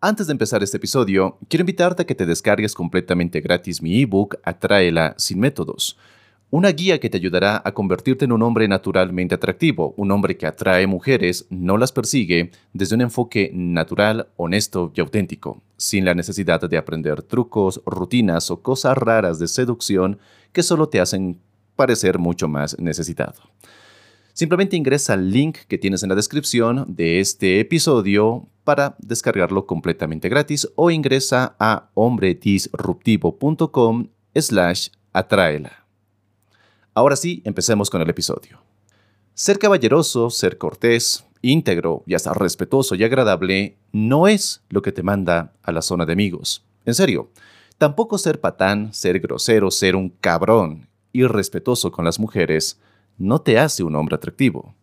Antes de empezar este episodio, quiero invitarte a que te descargues completamente gratis mi ebook Atráela sin métodos. Una guía que te ayudará a convertirte en un hombre naturalmente atractivo, un hombre que atrae mujeres, no las persigue, desde un enfoque natural, honesto y auténtico, sin la necesidad de aprender trucos, rutinas o cosas raras de seducción que solo te hacen parecer mucho más necesitado. Simplemente ingresa al link que tienes en la descripción de este episodio para descargarlo completamente gratis o ingresa a hombredisruptivo.com slash atráela. Ahora sí, empecemos con el episodio. Ser caballeroso, ser cortés, íntegro y hasta respetuoso y agradable no es lo que te manda a la zona de amigos. En serio, tampoco ser patán, ser grosero, ser un cabrón, irrespetuoso con las mujeres, no te hace un hombre atractivo.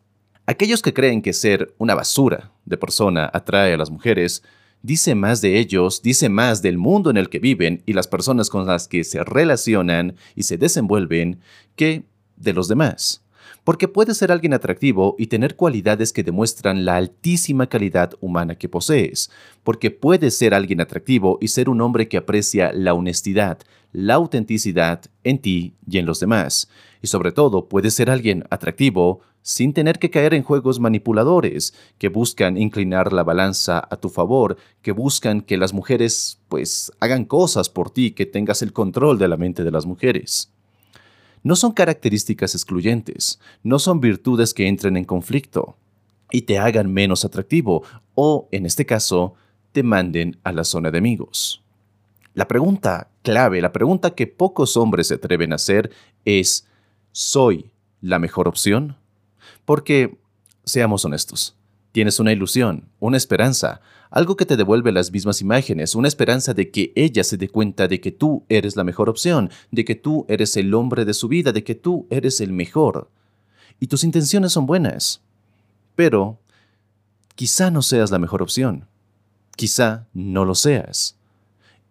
Aquellos que creen que ser una basura de persona atrae a las mujeres, dice más de ellos, dice más del mundo en el que viven y las personas con las que se relacionan y se desenvuelven que de los demás. Porque puede ser alguien atractivo y tener cualidades que demuestran la altísima calidad humana que posees. Porque puede ser alguien atractivo y ser un hombre que aprecia la honestidad, la autenticidad en ti y en los demás. Y sobre todo, puede ser alguien atractivo sin tener que caer en juegos manipuladores que buscan inclinar la balanza a tu favor, que buscan que las mujeres pues hagan cosas por ti, que tengas el control de la mente de las mujeres no son características excluyentes, no son virtudes que entren en conflicto y te hagan menos atractivo o, en este caso, te manden a la zona de amigos. La pregunta clave, la pregunta que pocos hombres se atreven a hacer es, ¿soy la mejor opción? Porque, seamos honestos, tienes una ilusión, una esperanza, algo que te devuelve las mismas imágenes, una esperanza de que ella se dé cuenta de que tú eres la mejor opción, de que tú eres el hombre de su vida, de que tú eres el mejor. Y tus intenciones son buenas. Pero quizá no seas la mejor opción. Quizá no lo seas.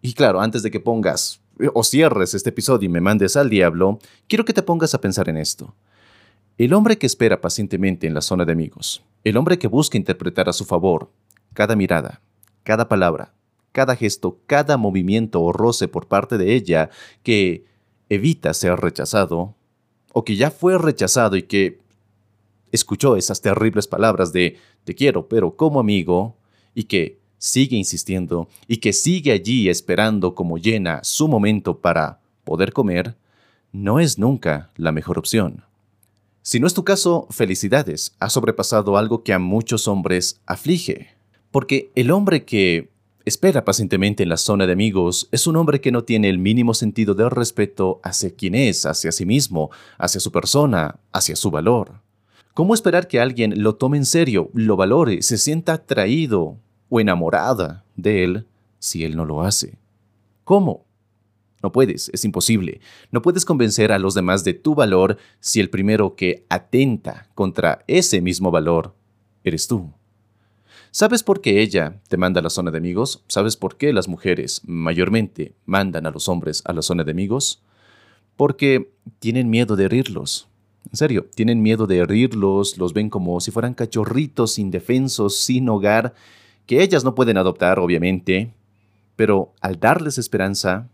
Y claro, antes de que pongas o cierres este episodio y me mandes al diablo, quiero que te pongas a pensar en esto. El hombre que espera pacientemente en la zona de amigos, el hombre que busca interpretar a su favor cada mirada, cada palabra, cada gesto, cada movimiento o roce por parte de ella que evita ser rechazado, o que ya fue rechazado y que escuchó esas terribles palabras de te quiero, pero como amigo, y que sigue insistiendo y que sigue allí esperando como llena su momento para poder comer, no es nunca la mejor opción. Si no es tu caso, felicidades, has sobrepasado algo que a muchos hombres aflige. Porque el hombre que espera pacientemente en la zona de amigos es un hombre que no tiene el mínimo sentido de respeto hacia quien es, hacia sí mismo, hacia su persona, hacia su valor. ¿Cómo esperar que alguien lo tome en serio, lo valore, se sienta atraído o enamorada de él si él no lo hace? ¿Cómo? No puedes, es imposible. No puedes convencer a los demás de tu valor si el primero que atenta contra ese mismo valor eres tú. ¿Sabes por qué ella te manda a la zona de amigos? ¿Sabes por qué las mujeres mayormente mandan a los hombres a la zona de amigos? Porque tienen miedo de herirlos. En serio, tienen miedo de herirlos, los ven como si fueran cachorritos indefensos, sin hogar, que ellas no pueden adoptar, obviamente, pero al darles esperanza,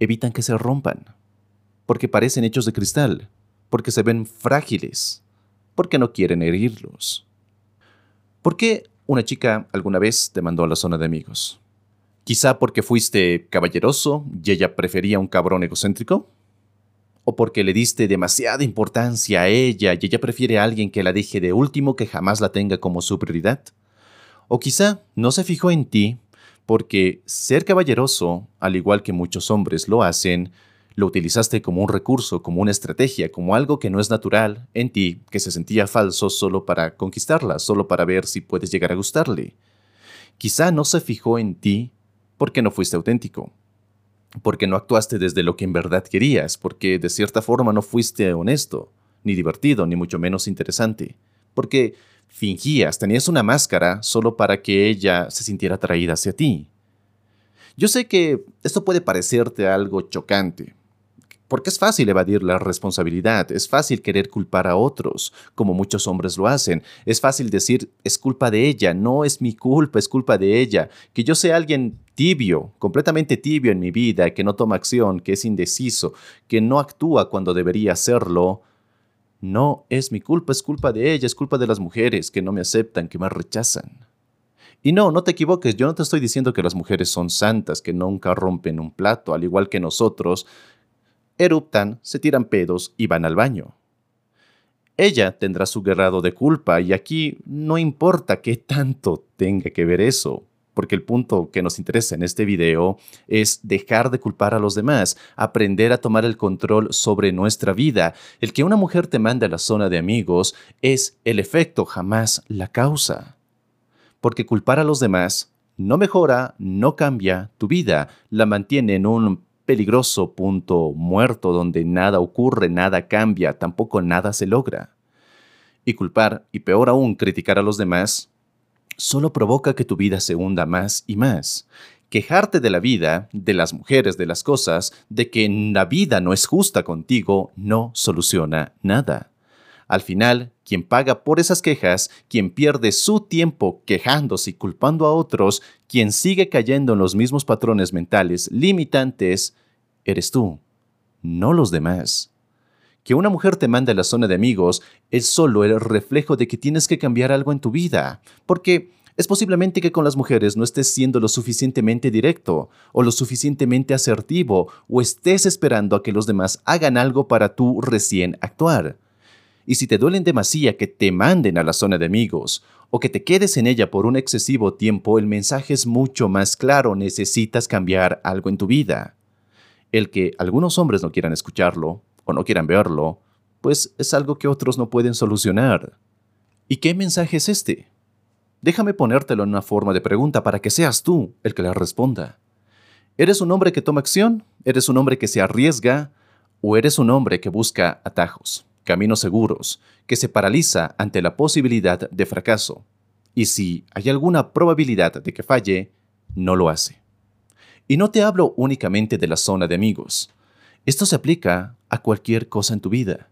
evitan que se rompan, porque parecen hechos de cristal, porque se ven frágiles, porque no quieren herirlos. ¿Por qué una chica alguna vez te mandó a la zona de amigos? ¿Quizá porque fuiste caballeroso y ella prefería un cabrón egocéntrico? ¿O porque le diste demasiada importancia a ella y ella prefiere a alguien que la deje de último que jamás la tenga como su prioridad? ¿O quizá no se fijó en ti porque ser caballeroso, al igual que muchos hombres lo hacen, Lo utilizaste como un recurso, como una estrategia, como algo que no es natural en ti, que se sentía falso solo para conquistarla, solo para ver si puedes llegar a gustarle. Quizá no se fijó en ti porque no fuiste auténtico, porque no actuaste desde lo que en verdad querías, porque de cierta forma no fuiste honesto, ni divertido, ni mucho menos interesante, porque fingías, tenías una máscara solo para que ella se sintiera atraída hacia ti. Yo sé que esto puede parecerte algo chocante, porque es fácil evadir la responsabilidad, es fácil querer culpar a otros, como muchos hombres lo hacen, es fácil decir es culpa de ella, no es mi culpa, es culpa de ella, que yo sea alguien tibio, completamente tibio en mi vida, que no toma acción, que es indeciso, que no actúa cuando debería hacerlo, no es mi culpa, es culpa de ella, es culpa de las mujeres que no me aceptan, que me rechazan. Y no, no te equivoques, yo no te estoy diciendo que las mujeres son santas, que nunca rompen un plato, al igual que nosotros, eruptan, se tiran pedos y van al baño. Ella tendrá su grado de culpa y aquí no importa qué tanto tenga que ver eso, porque el punto que nos interesa en este video es dejar de culpar a los demás, aprender a tomar el control sobre nuestra vida. El que una mujer te mande a la zona de amigos es el efecto, jamás la causa. Porque culpar a los demás no mejora, no cambia tu vida, la mantiene en un peligroso punto muerto donde nada ocurre, nada cambia, tampoco nada se logra. Y culpar, y peor aún criticar a los demás, solo provoca que tu vida se hunda más y más. Quejarte de la vida, de las mujeres, de las cosas, de que la vida no es justa contigo, no soluciona nada. Al final, quien paga por esas quejas, quien pierde su tiempo quejándose y culpando a otros, quien sigue cayendo en los mismos patrones mentales limitantes, eres tú, no los demás. Que una mujer te mande a la zona de amigos es solo el reflejo de que tienes que cambiar algo en tu vida, porque es posiblemente que con las mujeres no estés siendo lo suficientemente directo o lo suficientemente asertivo o estés esperando a que los demás hagan algo para tú recién actuar. Y si te duelen demasiado que te manden a la zona de amigos o que te quedes en ella por un excesivo tiempo, el mensaje es mucho más claro, necesitas cambiar algo en tu vida. El que algunos hombres no quieran escucharlo o no quieran verlo, pues es algo que otros no pueden solucionar. ¿Y qué mensaje es este? Déjame ponértelo en una forma de pregunta para que seas tú el que la responda. ¿Eres un hombre que toma acción? ¿Eres un hombre que se arriesga? ¿O eres un hombre que busca atajos, caminos seguros, que se paraliza ante la posibilidad de fracaso? Y si hay alguna probabilidad de que falle, no lo hace. Y no te hablo únicamente de la zona de amigos. Esto se aplica a cualquier cosa en tu vida.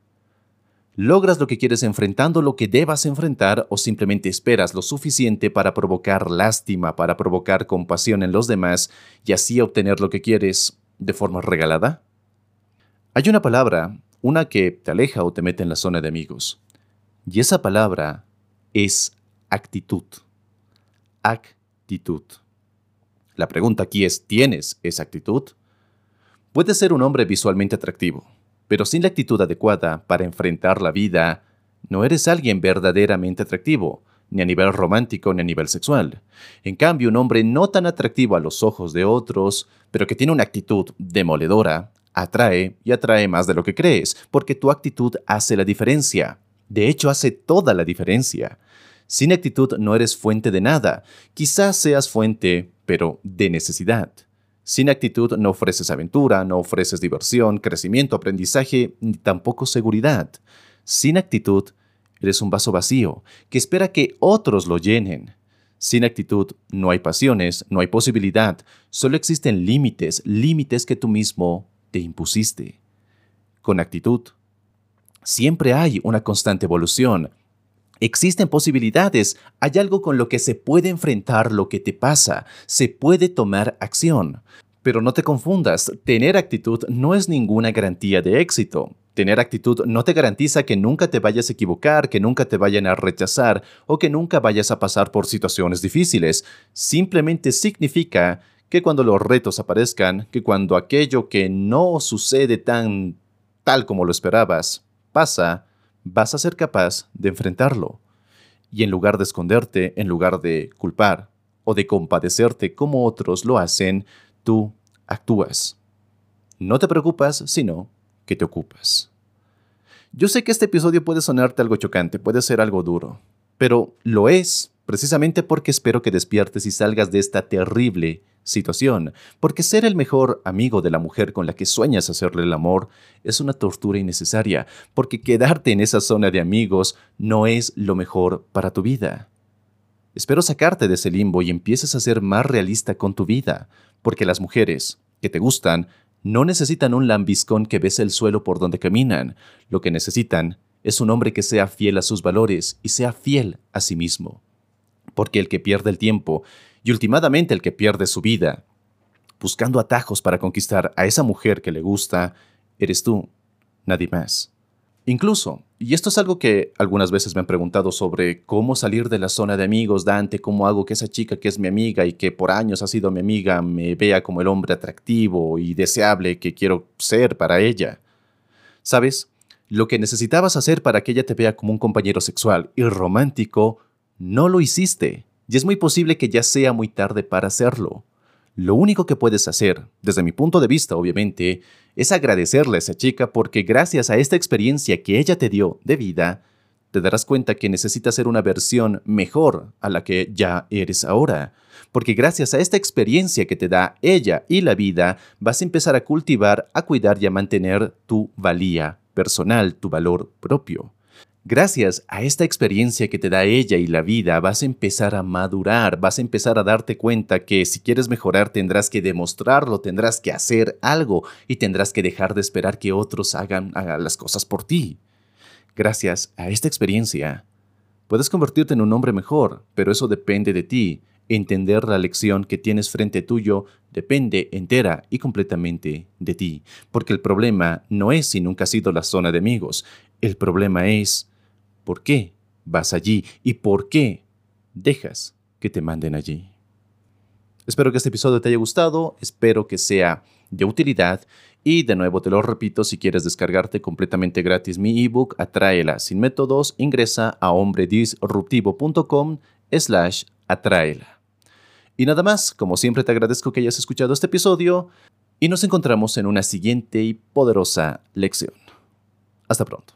¿Logras lo que quieres enfrentando lo que debas enfrentar o simplemente esperas lo suficiente para provocar lástima, para provocar compasión en los demás y así obtener lo que quieres de forma regalada? Hay una palabra, una que te aleja o te mete en la zona de amigos. Y esa palabra es actitud. Actitud. La pregunta aquí es, ¿tienes esa actitud? Puedes ser un hombre visualmente atractivo, pero sin la actitud adecuada para enfrentar la vida, no eres alguien verdaderamente atractivo, ni a nivel romántico ni a nivel sexual. En cambio, un hombre no tan atractivo a los ojos de otros, pero que tiene una actitud demoledora, atrae y atrae más de lo que crees, porque tu actitud hace la diferencia. De hecho, hace toda la diferencia. Sin actitud no eres fuente de nada. Quizás seas fuente, pero de necesidad. Sin actitud no ofreces aventura, no ofreces diversión, crecimiento, aprendizaje, ni tampoco seguridad. Sin actitud, eres un vaso vacío que espera que otros lo llenen. Sin actitud no hay pasiones, no hay posibilidad, solo existen límites, límites que tú mismo te impusiste. Con actitud, siempre hay una constante evolución. Existen posibilidades, hay algo con lo que se puede enfrentar lo que te pasa, se puede tomar acción. Pero no te confundas, tener actitud no es ninguna garantía de éxito. Tener actitud no te garantiza que nunca te vayas a equivocar, que nunca te vayan a rechazar o que nunca vayas a pasar por situaciones difíciles. Simplemente significa que cuando los retos aparezcan, que cuando aquello que no sucede tan tal como lo esperabas pasa, vas a ser capaz de enfrentarlo. Y en lugar de esconderte, en lugar de culpar o de compadecerte como otros lo hacen, tú actúas. no te preocupas, sino que te ocupas. Yo sé que este episodio puede sonarte algo chocante, puede ser algo duro, pero lo es precisamente porque espero que despiertes y salgas de esta terrible situación, porque ser el mejor amigo de la mujer con la que sueñas hacerle el amor es una tortura innecesaria, porque quedarte en esa zona de amigos no es lo mejor para tu vida. Espero sacarte de ese limbo y empieces a ser más realista con tu vida, porque las mujeres que te gustan no necesitan un lambiscón que bese el suelo por donde caminan, lo que necesitan es un hombre que sea fiel a sus valores y sea fiel a sí mismo. Porque el que pierde el tiempo y últimamente el que pierde su vida buscando atajos para conquistar a esa mujer que le gusta, eres tú, nadie más. Incluso, y esto es algo que algunas veces me han preguntado sobre cómo salir de la zona de amigos, Dante, cómo hago que esa chica que es mi amiga y que por años ha sido mi amiga me vea como el hombre atractivo y deseable que quiero ser para ella. ¿Sabes? Lo que necesitabas hacer para que ella te vea como un compañero sexual y romántico, no lo hiciste y es muy posible que ya sea muy tarde para hacerlo. Lo único que puedes hacer, desde mi punto de vista obviamente, es agradecerle a esa chica porque gracias a esta experiencia que ella te dio de vida, te darás cuenta que necesitas ser una versión mejor a la que ya eres ahora. Porque gracias a esta experiencia que te da ella y la vida, vas a empezar a cultivar, a cuidar y a mantener tu valía personal, tu valor propio. Gracias a esta experiencia que te da ella y la vida, vas a empezar a madurar, vas a empezar a darte cuenta que si quieres mejorar tendrás que demostrarlo, tendrás que hacer algo y tendrás que dejar de esperar que otros hagan, las cosas por ti. Gracias a esta experiencia, puedes convertirte en un hombre mejor, pero eso depende de ti. Entender la lección que tienes frente tuyo depende entera y completamente de ti, porque el problema no es si nunca has sido la zona de amigos, el problema es ¿Por qué vas allí y por qué dejas que te manden allí? Espero que este episodio te haya gustado, espero que sea de utilidad y de nuevo te lo repito, si quieres descargarte completamente gratis mi ebook, atráela sin métodos, ingresa a hombredisruptivo.com slash atráela. Y nada más, como siempre te agradezco que hayas escuchado este episodio y nos encontramos en una siguiente y poderosa lección. Hasta pronto.